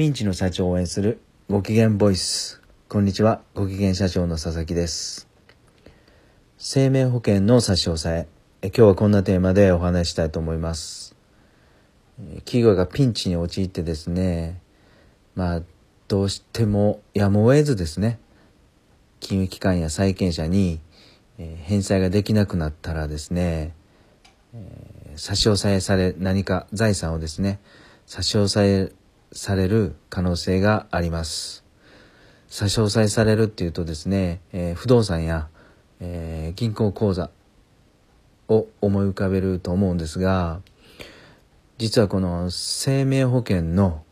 ピンチの社長を応援するご機嫌ボイス。こんにちは、ご機嫌社長の佐々木です。生命保険の差し押さえ。今日はこんなテーマでお話したいと思います。企業がピンチに陥ってですね、まあ、どうしてもやむを得ずですね、金融機関や債権者に、え返済ができなくなったらですね、え、差し押さえされ、何か財産をですね、差し押さえされる可能性があります。差し押さえされるっていうとですね、えー、不動産や、えー、銀行口座を思い浮かべると思うんですが、実はこの生命保険の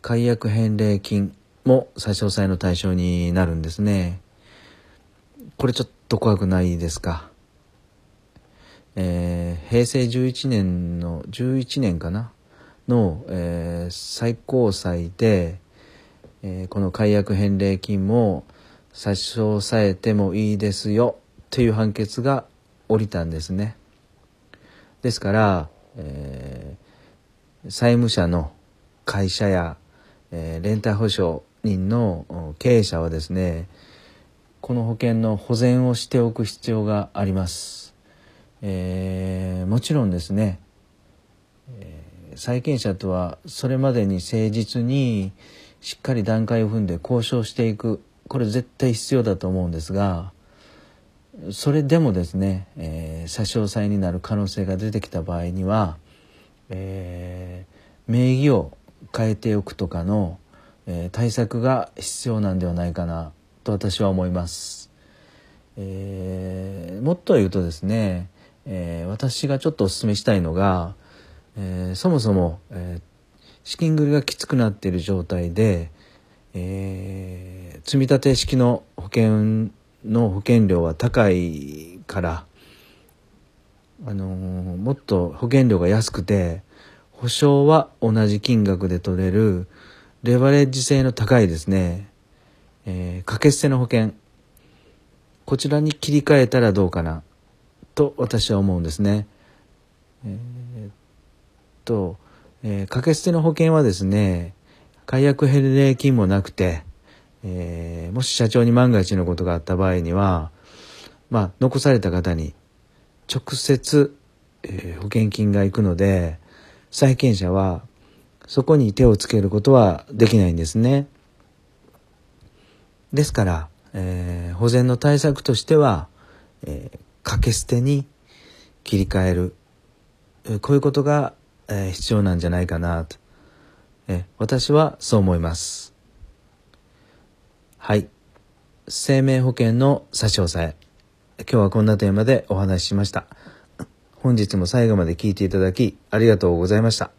解約返礼金も差し押さえの対象になるんですね。これちょっと怖くないですか？えー、平成11年の11年かな？の、えー、最高裁で、えー、この解約返礼金も差し押さえてもいいですよという判決が下りたんですね。ですから、えー、債務者の会社や、えー、連帯保証人の経営者はですね、この保険の保全をしておく必要があります。えー、もちろんですね、債権者とはそれまでに誠実にしっかり段階を踏んで交渉していくこれ絶対必要だと思うんですがそれでもですね、えー、差し押さえになる可能性が出てきた場合には、えー、名義を変えておくとかの、えー、対策が必要なんではないかなと私は思います。えー、もっと言うとですね、えー、私がちょっとお勧めしたいのが、えー、そもそも、えー、資金繰りがきつくなっている状態で、えー、積立式の保険の保険料は高いから、あのー、もっと保険料が安くて保証は同じ金額で取れるレバレッジ性の高いですね、えー、掛け捨ての保険こちらに切り替えたらどうかなと私は思うんですね。と、えー、掛け捨ての保険はですね、解約返礼金もなくて、えー、もし社長に万が一のことがあった場合には、まあ、残された方に直接、えー、保険金が行くので、債権者はそこに手をつけることはできないんですね。ですから、えー、保全の対策としては、えー、掛け捨てに切り替える。こういうことがえー、必要なんじゃないかなと、えー、私はそう思います。はい。生命保険の差し押さえ。今日はこんなテーマでお話ししました。本日も最後まで聞いていただきありがとうございました。